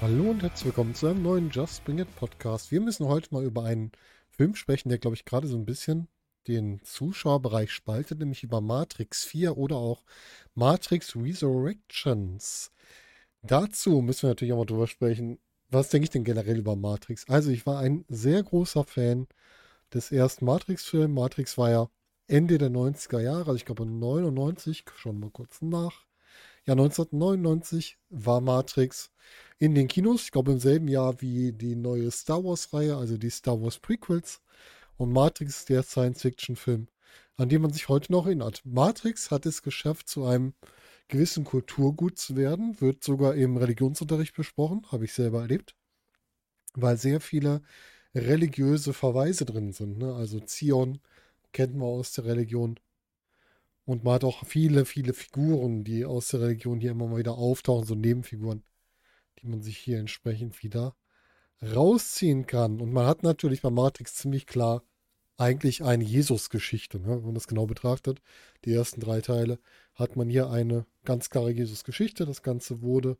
Hallo und herzlich willkommen zu einem neuen Just Bring It Podcast. Wir müssen heute mal über einen Film sprechen, der, glaube ich, gerade so ein bisschen den Zuschauerbereich spaltet, nämlich über Matrix 4 oder auch Matrix Resurrections. Dazu müssen wir natürlich auch mal drüber sprechen, was denke ich denn generell über Matrix? Also ich war ein sehr großer Fan des ersten Matrix-Films. Matrix war ja Ende der 90er Jahre, also ich glaube 99, schon mal kurz nach. Ja, 1999 war Matrix in den Kinos, ich glaube im selben Jahr wie die neue Star Wars-Reihe, also die Star Wars Prequels. Und Matrix ist der Science-Fiction-Film, an dem man sich heute noch erinnert. Matrix hat es geschafft, zu einem gewissen Kulturgut zu werden, wird sogar im Religionsunterricht besprochen, habe ich selber erlebt, weil sehr viele religiöse Verweise drin sind. Ne? Also Zion kennt man aus der Religion. Und man hat auch viele, viele Figuren, die aus der Religion hier immer mal wieder auftauchen, so Nebenfiguren die man sich hier entsprechend wieder rausziehen kann. Und man hat natürlich bei Matrix ziemlich klar eigentlich eine Jesus-Geschichte, ne? wenn man das genau betrachtet. Die ersten drei Teile hat man hier eine ganz klare Jesus-Geschichte. Das Ganze wurde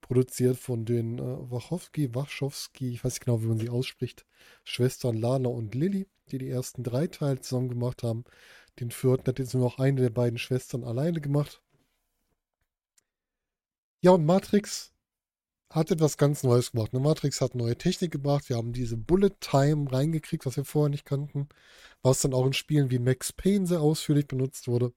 produziert von den äh, Wachowski, Wachowski, ich weiß nicht genau, wie man sie ausspricht, Schwestern Lana und Lilly, die die ersten drei Teile zusammen gemacht haben. Den vierten hat jetzt nur noch eine der beiden Schwestern alleine gemacht. Ja, und Matrix hat etwas ganz Neues gemacht. Ne? Matrix hat neue Technik gebracht. Wir haben diese Bullet Time reingekriegt, was wir vorher nicht kannten. Was dann auch in Spielen wie Max Payne sehr ausführlich benutzt wurde.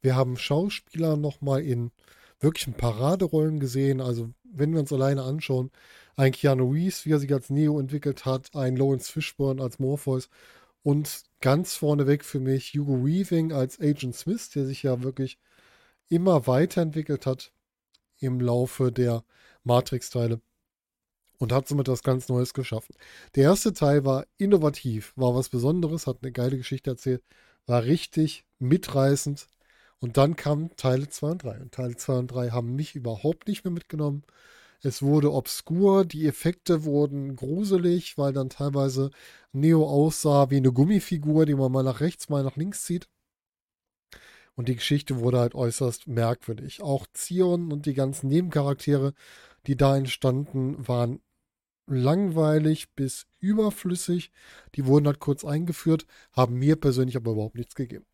Wir haben Schauspieler nochmal in wirklichen Paraderollen gesehen. Also, wenn wir uns alleine anschauen, ein Keanu Reeves, wie er sich als Neo entwickelt hat, ein Lawrence Fishburne als Morpheus und ganz vorneweg für mich Hugo Weaving als Agent Smith, der sich ja wirklich immer weiterentwickelt hat im Laufe der Matrix-Teile und hat somit was ganz Neues geschaffen. Der erste Teil war innovativ, war was Besonderes, hat eine geile Geschichte erzählt, war richtig mitreißend. Und dann kamen Teile 2 und 3. Und Teile 2 und 3 haben mich überhaupt nicht mehr mitgenommen. Es wurde obskur, die Effekte wurden gruselig, weil dann teilweise Neo aussah wie eine Gummifigur, die man mal nach rechts, mal nach links zieht. Und die Geschichte wurde halt äußerst merkwürdig. Auch Zion und die ganzen Nebencharaktere, die da entstanden, waren langweilig bis überflüssig. Die wurden halt kurz eingeführt, haben mir persönlich aber überhaupt nichts gegeben.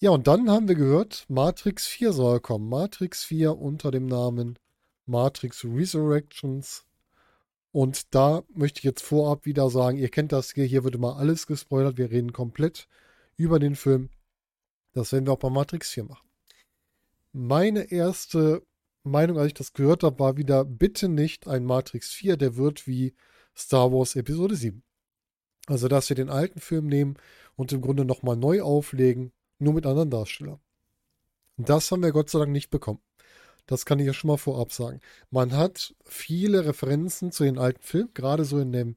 Ja, und dann haben wir gehört, Matrix 4 soll kommen. Matrix 4 unter dem Namen Matrix Resurrections. Und da möchte ich jetzt vorab wieder sagen, ihr kennt das hier, hier wird immer alles gespoilert. Wir reden komplett über den Film. Das werden wir auch bei Matrix 4 machen. Meine erste Meinung, als ich das gehört habe, war wieder, bitte nicht ein Matrix 4, der wird wie Star Wars Episode 7. Also, dass wir den alten Film nehmen und im Grunde nochmal neu auflegen, nur mit anderen Darstellern. Das haben wir Gott sei Dank nicht bekommen. Das kann ich ja schon mal vorab sagen. Man hat viele Referenzen zu den alten Filmen, gerade so in dem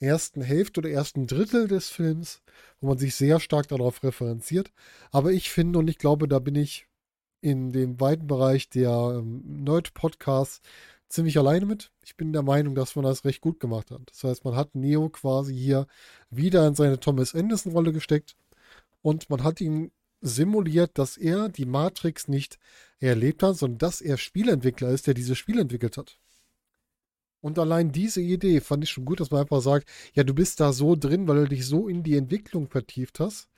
ersten Hälfte oder ersten Drittel des Films, wo man sich sehr stark darauf referenziert. Aber ich finde und ich glaube, da bin ich in dem weiten Bereich der ähm, Nerd-Podcasts ziemlich alleine mit. Ich bin der Meinung, dass man das recht gut gemacht hat. Das heißt, man hat Neo quasi hier wieder in seine Thomas Anderson-Rolle gesteckt und man hat ihm simuliert, dass er die Matrix nicht erlebt hat, sondern dass er Spielentwickler ist, der dieses Spiel entwickelt hat. Und allein diese Idee fand ich schon gut, dass man einfach sagt, ja, du bist da so drin, weil du dich so in die Entwicklung vertieft hast,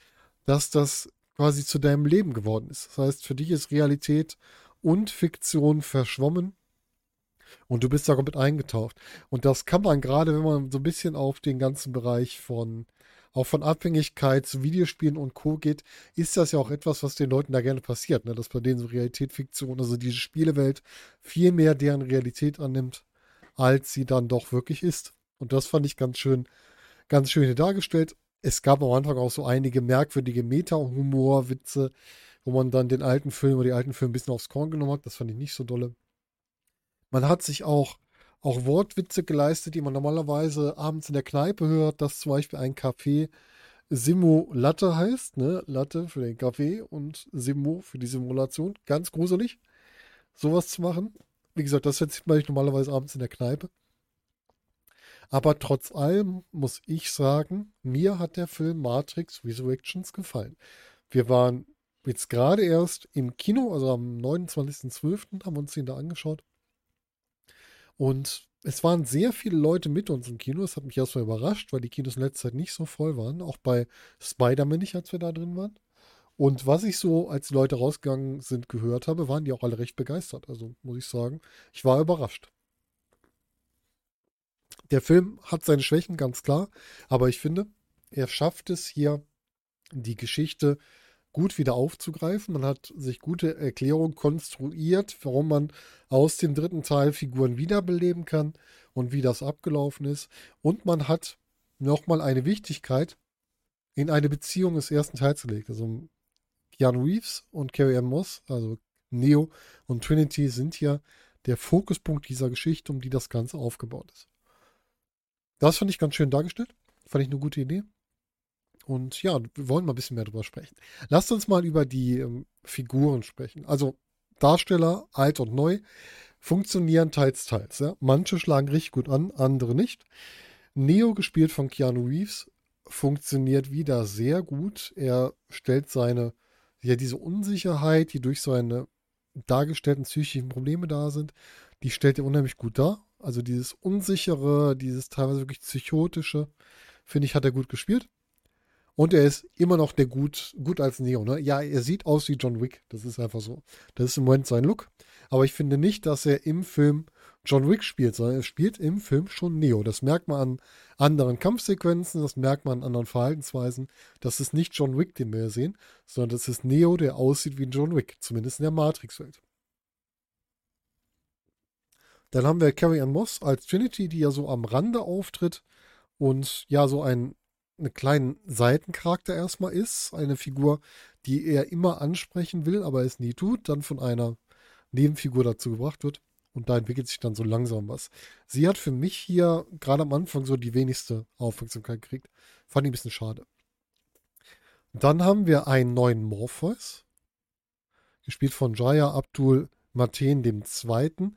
dass das quasi zu deinem Leben geworden ist. Das heißt, für dich ist Realität und Fiktion verschwommen und du bist da komplett eingetaucht. Und das kann man gerade, wenn man so ein bisschen auf den ganzen Bereich von auch von Abhängigkeit zu Videospielen und Co. geht, ist das ja auch etwas, was den Leuten da gerne passiert, ne? dass bei denen so Realität, Fiktion, also diese Spielewelt viel mehr deren Realität annimmt als sie dann doch wirklich ist. Und das fand ich ganz schön, ganz schön dargestellt. Es gab am Anfang auch so einige merkwürdige Meta-Humor-Witze, wo man dann den alten Film oder die alten Filme ein bisschen aufs Korn genommen hat. Das fand ich nicht so dolle. Man hat sich auch, auch Wortwitze geleistet, die man normalerweise abends in der Kneipe hört, dass zum Beispiel ein Café Simo Latte heißt, ne? Latte für den Kaffee und Simo für die Simulation. Ganz gruselig, sowas zu machen Wie gesagt, das sieht man normalerweise abends in der Kneipe. Aber trotz allem muss ich sagen, mir hat der Film Matrix Resurrections gefallen. Wir waren jetzt gerade erst im Kino, also am 29.12. haben uns den da angeschaut. Und es waren sehr viele Leute mit uns im Kino. Das hat mich erstmal überrascht, weil die Kinos in letzter Zeit nicht so voll waren. Auch bei Spider-Man nicht, als wir da drin waren. Und was ich so, als die Leute rausgegangen sind, gehört habe, waren die auch alle recht begeistert. Also muss ich sagen, ich war überrascht. Der Film hat seine Schwächen, ganz klar. Aber ich finde, er schafft es hier, die Geschichte gut wieder aufzugreifen. Man hat sich gute Erklärungen konstruiert, warum man aus dem dritten Teil Figuren wiederbeleben kann und wie das abgelaufen ist. Und man hat nochmal eine Wichtigkeit in eine Beziehung des ersten Teils gelegt. Also Keanu Reeves und Carrie Ann Moss, also Neo und Trinity, sind hier der Fokuspunkt dieser Geschichte, um die das Ganze aufgebaut ist. Das fand ich ganz schön dargestellt. Fand ich eine gute Idee. Und ja, wir wollen mal ein bisschen mehr darüber sprechen. Lasst uns mal über die ähm, Figuren sprechen. Also Darsteller, alt und neu, funktionieren teils, teils. Ja? Manche schlagen richtig gut an, andere nicht. Neo, gespielt von Keanu Reeves, funktioniert wieder sehr gut. Er stellt seine, ja, diese Unsicherheit, die durch seine dargestellten psychischen Probleme da sind, die stellt er unheimlich gut dar. Also dieses Unsichere, dieses teilweise wirklich Psychotische, finde ich, hat er gut gespielt. Und er ist immer noch der gut, gut als Neo. Ne? Ja, er sieht aus wie John Wick. Das ist einfach so. Das ist im Moment sein Look. Aber ich finde nicht, dass er im Film John Wick spielt, sondern er spielt im Film schon Neo. Das merkt man an anderen Kampfsequenzen, das merkt man an anderen Verhaltensweisen. Das ist nicht John Wick, den wir sehen, sondern das ist Neo, der aussieht wie John Wick, zumindest in der Matrix-Welt. Dann haben wir Carrie Ann Moss als Trinity, die ja so am Rande auftritt und ja so ein einen kleinen Seitencharakter erstmal ist, eine Figur, die er immer ansprechen will, aber es nie tut, dann von einer Nebenfigur dazu gebracht wird und da entwickelt sich dann so langsam was. Sie hat für mich hier gerade am Anfang so die wenigste Aufmerksamkeit gekriegt. Fand ich ein bisschen schade. Dann haben wir einen neuen Morpheus, gespielt von Jaya Abdul Mateen II.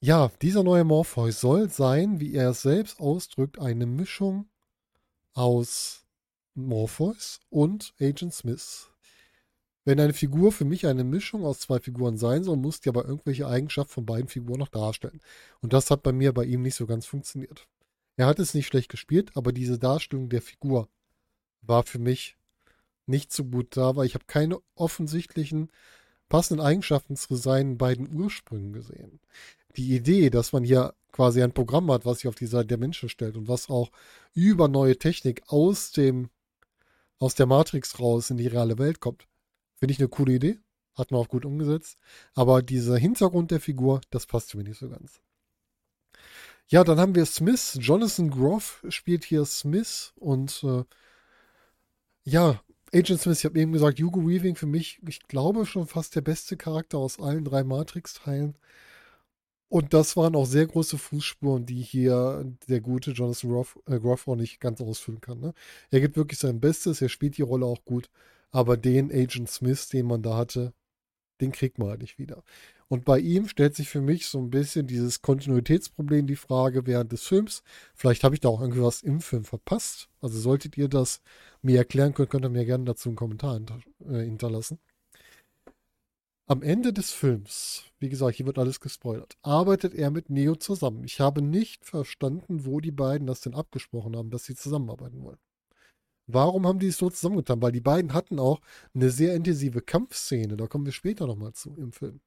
Ja, dieser neue Morpheus soll sein, wie er es selbst ausdrückt, eine Mischung aus Morpheus und Agent Smith. Wenn eine Figur für mich eine Mischung aus zwei Figuren sein soll, muss die aber irgendwelche Eigenschaften von beiden Figuren noch darstellen. Und das hat bei mir bei ihm nicht so ganz funktioniert. Er hat es nicht schlecht gespielt, aber diese Darstellung der Figur war für mich nicht so gut da, weil ich habe keine offensichtlichen passenden Eigenschaften zu seinen beiden Ursprüngen gesehen. Die Idee, dass man hier quasi ein Programm hat, was sich auf die Seite der Menschen stellt und was auch über neue Technik aus dem, aus der Matrix raus in die reale Welt kommt. Finde ich eine coole Idee. Hat man auch gut umgesetzt. Aber dieser Hintergrund der Figur, das passt mir nicht so ganz. Ja, dann haben wir Smith. Jonathan Groff spielt hier Smith und äh, ja, Agent Smith, ich habe eben gesagt, Hugo Weaving für mich, ich glaube, schon fast der beste Charakter aus allen drei Matrix-Teilen. Und das waren auch sehr große Fußspuren, die hier der gute Jonathan Groff, äh, Groff auch nicht ganz ausfüllen kann. Ne? Er gibt wirklich sein Bestes, er spielt die Rolle auch gut, aber den Agent Smith, den man da hatte, den kriegt man halt nicht wieder. Und bei ihm stellt sich für mich so ein bisschen dieses Kontinuitätsproblem die Frage während des Films. Vielleicht habe ich da auch irgendwie was im Film verpasst. Also solltet ihr das mir erklären können, könnt ihr mir gerne dazu einen Kommentar äh, hinterlassen. Am Ende des Films, wie gesagt, hier wird alles gespoilert, arbeitet er mit Neo zusammen. Ich habe nicht verstanden, wo die beiden das denn abgesprochen haben, dass sie zusammenarbeiten wollen. Warum haben die es so zusammengetan? Weil die beiden hatten auch eine sehr intensive Kampfszene. Da kommen wir später nochmal zu im Film.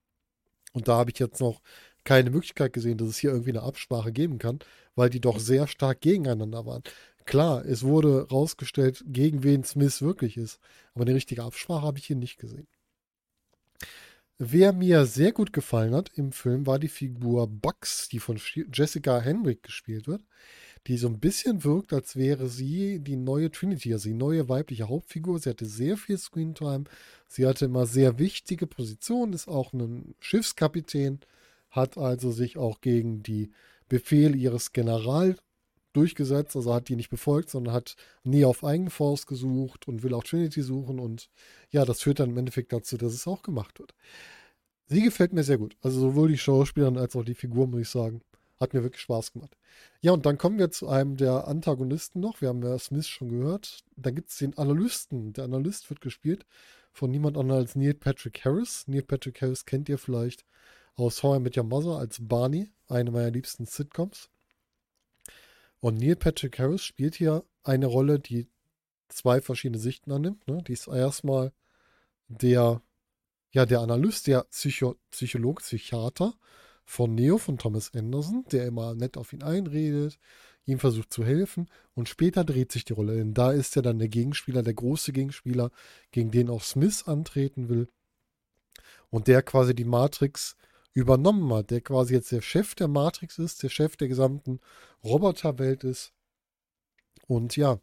Und da habe ich jetzt noch keine Möglichkeit gesehen, dass es hier irgendwie eine Absprache geben kann, weil die doch sehr stark gegeneinander waren. Klar, es wurde rausgestellt, gegen wen Smith wirklich ist, aber eine richtige Absprache habe ich hier nicht gesehen. Wer mir sehr gut gefallen hat im Film war die Figur Bugs, die von Jessica Henwick gespielt wird, die so ein bisschen wirkt, als wäre sie die neue Trinity, also die neue weibliche Hauptfigur. Sie hatte sehr viel Screentime, sie hatte immer sehr wichtige Positionen, ist auch ein Schiffskapitän, hat also sich auch gegen die Befehle ihres Generals durchgesetzt, also hat die nicht befolgt, sondern hat nie auf eigene gesucht und will auch Trinity suchen und ja, das führt dann im Endeffekt dazu, dass es auch gemacht wird. sie gefällt mir sehr gut. Also sowohl die Schauspielerin als auch die Figur, muss ich sagen. Hat mir wirklich Spaß gemacht. Ja, und dann kommen wir zu einem der Antagonisten noch. Wir haben ja Smith schon gehört. Da gibt es den Analysten. Der Analyst wird gespielt von niemand anderem als Neil Patrick Harris. Neil Patrick Harris kennt ihr vielleicht aus How I Your Mother als Barney, eine meiner liebsten Sitcoms. Und Neil Patrick Harris spielt hier eine Rolle, die zwei verschiedene Sichten annimmt. Ne? Die ist erstmal der, ja, der Analyst, der Psycho Psychologe, Psychiater von Neo, von Thomas Anderson, der immer nett auf ihn einredet, ihm versucht zu helfen. Und später dreht sich die Rolle. Denn da ist er dann der Gegenspieler, der große Gegenspieler, gegen den auch Smith antreten will. Und der quasi die Matrix übernommen hat, der quasi jetzt der Chef der Matrix ist, der Chef der gesamten Roboterwelt ist. Und ja,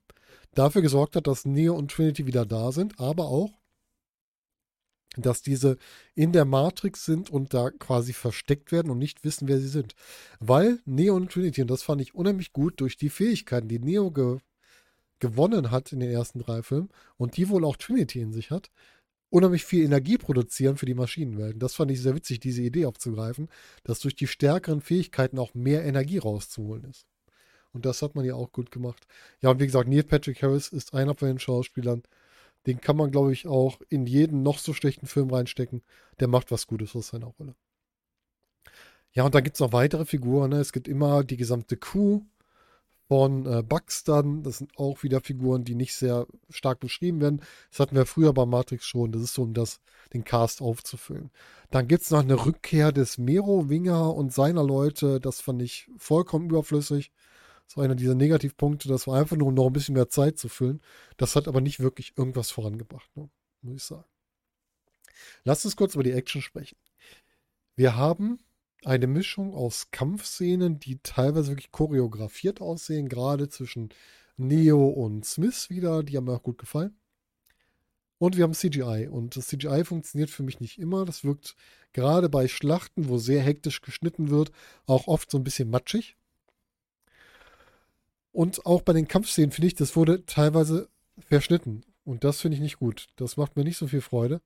dafür gesorgt hat, dass Neo und Trinity wieder da sind, aber auch, dass diese in der Matrix sind und da quasi versteckt werden und nicht wissen, wer sie sind. Weil Neo und Trinity, und das fand ich unheimlich gut, durch die Fähigkeiten, die Neo ge gewonnen hat in den ersten drei Filmen und die wohl auch Trinity in sich hat, unheimlich viel Energie produzieren für die Maschinenwelten. Das fand ich sehr witzig, diese Idee aufzugreifen, dass durch die stärkeren Fähigkeiten auch mehr Energie rauszuholen ist. Und das hat man ja auch gut gemacht. Ja, und wie gesagt, Neil Patrick Harris ist einer von den Schauspielern. Den kann man, glaube ich, auch in jeden noch so schlechten Film reinstecken. Der macht was Gutes aus seiner Rolle. Ja, und da gibt es noch weitere Figuren. Ne? Es gibt immer die gesamte Crew von äh, Bugs dann. Das sind auch wieder Figuren, die nicht sehr stark beschrieben werden. Das hatten wir früher bei Matrix schon. Das ist so, um das, den Cast aufzufüllen. Dann gibt es noch eine Rückkehr des Mero Winger und seiner Leute. Das fand ich vollkommen überflüssig. Das war einer dieser Negativpunkte. Das war einfach nur, um noch ein bisschen mehr Zeit zu füllen. Das hat aber nicht wirklich irgendwas vorangebracht, ne? muss ich sagen. Lass uns kurz über die Action sprechen. Wir haben eine Mischung aus Kampfszenen, die teilweise wirklich choreografiert aussehen, gerade zwischen Neo und Smith wieder, die haben mir auch gut gefallen. Und wir haben CGI. Und das CGI funktioniert für mich nicht immer. Das wirkt gerade bei Schlachten, wo sehr hektisch geschnitten wird, auch oft so ein bisschen matschig. Und auch bei den Kampfszenen finde ich, das wurde teilweise verschnitten. Und das finde ich nicht gut. Das macht mir nicht so viel Freude.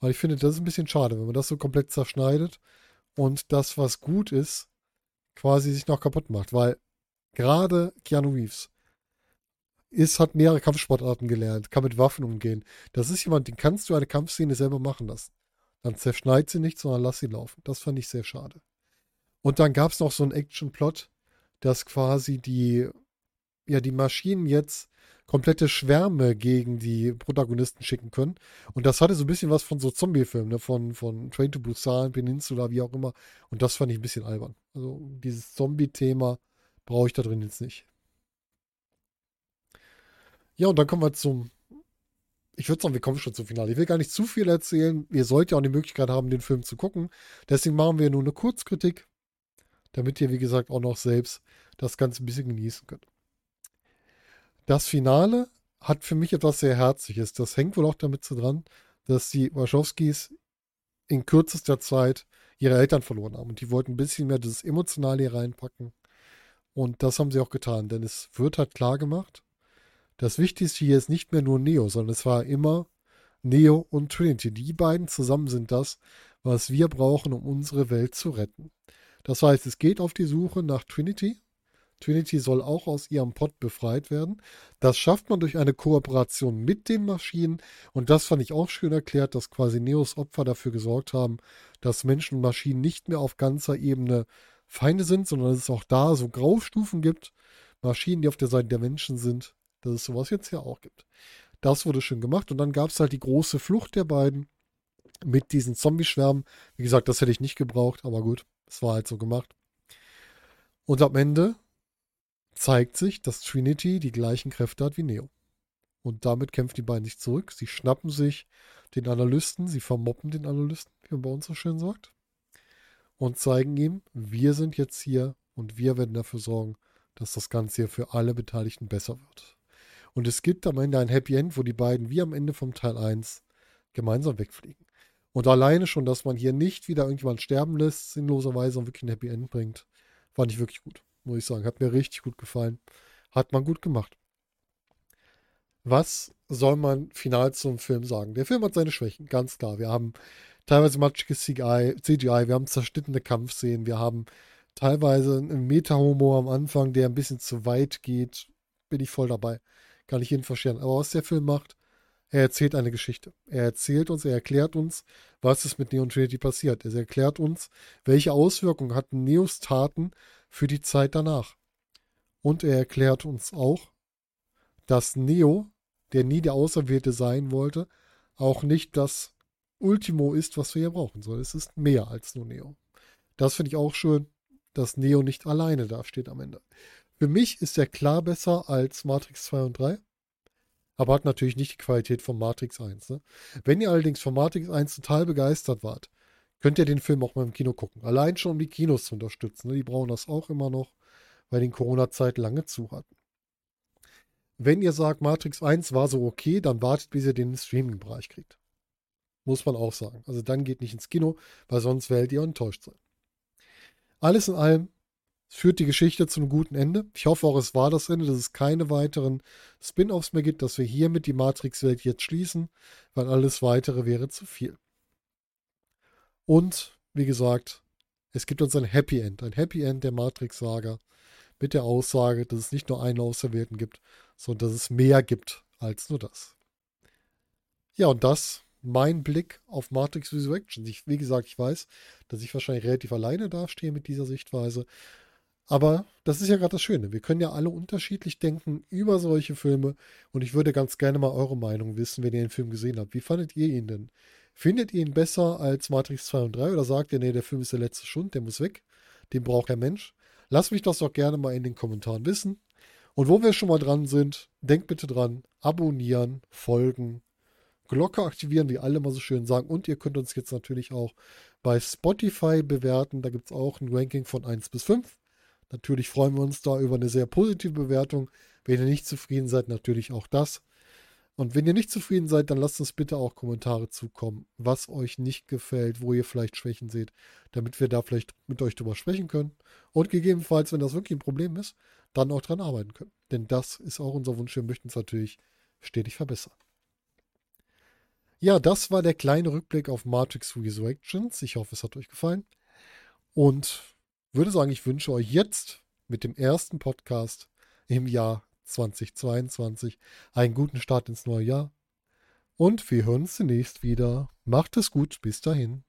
Weil ich finde, das ist ein bisschen schade, wenn man das so komplett zerschneidet und das, was gut ist, quasi sich noch kaputt macht. Weil gerade Keanu Reeves ist, hat mehrere Kampfsportarten gelernt, kann mit Waffen umgehen. Das ist jemand, den kannst du eine Kampfszene selber machen lassen. Dann zerschneid sie nicht, sondern lass sie laufen. Das fand ich sehr schade. Und dann gab es noch so einen Action-Plot, dass quasi die, ja, die Maschinen jetzt komplette Schwärme gegen die Protagonisten schicken können. Und das hatte so ein bisschen was von so Zombie-Filmen, ne? von, von Train to Busan, Peninsula, wie auch immer. Und das fand ich ein bisschen albern. Also dieses Zombie-Thema brauche ich da drin jetzt nicht. Ja, und dann kommen wir zum. Ich würde sagen, wir kommen schon zum Finale. Ich will gar nicht zu viel erzählen. Ihr sollt ja auch die Möglichkeit haben, den Film zu gucken. Deswegen machen wir nur eine Kurzkritik, damit ihr, wie gesagt, auch noch selbst das Ganze ein bisschen genießen könnt. Das Finale hat für mich etwas sehr Herzliches. Das hängt wohl auch damit zu dran, dass die Wachowskis in kürzester Zeit ihre Eltern verloren haben. Und die wollten ein bisschen mehr dieses Emotionale hier reinpacken. Und das haben sie auch getan, denn es wird halt klar gemacht, das Wichtigste hier ist nicht mehr nur Neo, sondern es war immer Neo und Trinity. Die beiden zusammen sind das, was wir brauchen, um unsere Welt zu retten. Das heißt, es geht auf die Suche nach Trinity, Trinity soll auch aus ihrem Pod befreit werden. Das schafft man durch eine Kooperation mit den Maschinen. Und das fand ich auch schön erklärt, dass quasi Neos Opfer dafür gesorgt haben, dass Menschen und Maschinen nicht mehr auf ganzer Ebene Feinde sind, sondern dass es auch da so Graustufen gibt. Maschinen, die auf der Seite der Menschen sind. Dass es sowas jetzt ja auch gibt. Das wurde schön gemacht. Und dann gab es halt die große Flucht der beiden mit diesen Zombie-Schwärmen. Wie gesagt, das hätte ich nicht gebraucht, aber gut, es war halt so gemacht. Und am Ende zeigt sich, dass Trinity die gleichen Kräfte hat wie Neo. Und damit kämpfen die beiden sich zurück. Sie schnappen sich den Analysten, sie vermoppen den Analysten, wie man bei uns so schön sagt, und zeigen ihm, wir sind jetzt hier und wir werden dafür sorgen, dass das Ganze hier für alle Beteiligten besser wird. Und es gibt am Ende ein Happy End, wo die beiden wie am Ende vom Teil 1 gemeinsam wegfliegen. Und alleine schon, dass man hier nicht wieder irgendjemand sterben lässt, sinnloserweise und wirklich ein Happy End bringt, fand ich wirklich gut muss ich sagen. Hat mir richtig gut gefallen. Hat man gut gemacht. Was soll man final zum Film sagen? Der Film hat seine Schwächen, ganz klar. Wir haben teilweise matschiges CGI, CGI, wir haben zerschnittene Kampfszenen, wir haben teilweise einen Meta-Humor am Anfang, der ein bisschen zu weit geht. Bin ich voll dabei. Kann ich jeden verstehen. Aber was der Film macht, er erzählt eine Geschichte. Er erzählt uns, er erklärt uns, was ist mit Neo und Trinity passiert. Er erklärt uns, welche Auswirkungen hatten Neos Taten für die Zeit danach. Und er erklärt uns auch, dass Neo, der nie der Auserwählte sein wollte, auch nicht das Ultimo ist, was wir hier brauchen sollen. Es ist mehr als nur Neo. Das finde ich auch schön, dass Neo nicht alleine dasteht am Ende. Für mich ist er klar besser als Matrix 2 und 3, aber hat natürlich nicht die Qualität von Matrix 1. Ne? Wenn ihr allerdings von Matrix 1 total begeistert wart, könnt ihr den Film auch mal im Kino gucken. Allein schon, um die Kinos zu unterstützen. Ne? Die brauchen das auch immer noch, weil die in Corona-Zeit lange zu hatten. Wenn ihr sagt, Matrix 1 war so okay, dann wartet, bis ihr den Streaming-Bereich kriegt. Muss man auch sagen. Also dann geht nicht ins Kino, weil sonst werdet ihr enttäuscht sein. Alles in allem führt die Geschichte zu einem guten Ende. Ich hoffe auch, es war das Ende, dass es keine weiteren Spin-offs mehr gibt, dass wir hiermit die Matrix-Welt jetzt schließen, weil alles weitere wäre zu viel. Und, wie gesagt, es gibt uns ein Happy End, ein Happy End der Matrix-Saga mit der Aussage, dass es nicht nur einen Auserwählten gibt, sondern dass es mehr gibt als nur das. Ja, und das mein Blick auf Matrix Resurrection. Ich, wie gesagt, ich weiß, dass ich wahrscheinlich relativ alleine dastehe mit dieser Sichtweise. Aber das ist ja gerade das Schöne. Wir können ja alle unterschiedlich denken über solche Filme. Und ich würde ganz gerne mal eure Meinung wissen, wenn ihr den Film gesehen habt. Wie fandet ihr ihn denn? Findet ihr ihn besser als Matrix 2 und 3 oder sagt ihr, nee, der Film ist der letzte Schund, der muss weg? Den braucht der Mensch. Lasst mich das doch gerne mal in den Kommentaren wissen. Und wo wir schon mal dran sind, denkt bitte dran, abonnieren, folgen, Glocke aktivieren, wie alle mal so schön sagen. Und ihr könnt uns jetzt natürlich auch bei Spotify bewerten. Da gibt es auch ein Ranking von 1 bis 5. Natürlich freuen wir uns da über eine sehr positive Bewertung. Wenn ihr nicht zufrieden seid, natürlich auch das. Und wenn ihr nicht zufrieden seid, dann lasst uns bitte auch Kommentare zukommen, was euch nicht gefällt, wo ihr vielleicht Schwächen seht, damit wir da vielleicht mit euch drüber sprechen können. Und gegebenenfalls, wenn das wirklich ein Problem ist, dann auch dran arbeiten können. Denn das ist auch unser Wunsch. Wir möchten es natürlich stetig verbessern. Ja, das war der kleine Rückblick auf Matrix Resurrections. Ich hoffe, es hat euch gefallen. Und würde sagen, ich wünsche euch jetzt mit dem ersten Podcast im Jahr 2022 einen guten Start ins neue Jahr. Und wir hören uns zunächst wieder. Macht es gut. Bis dahin.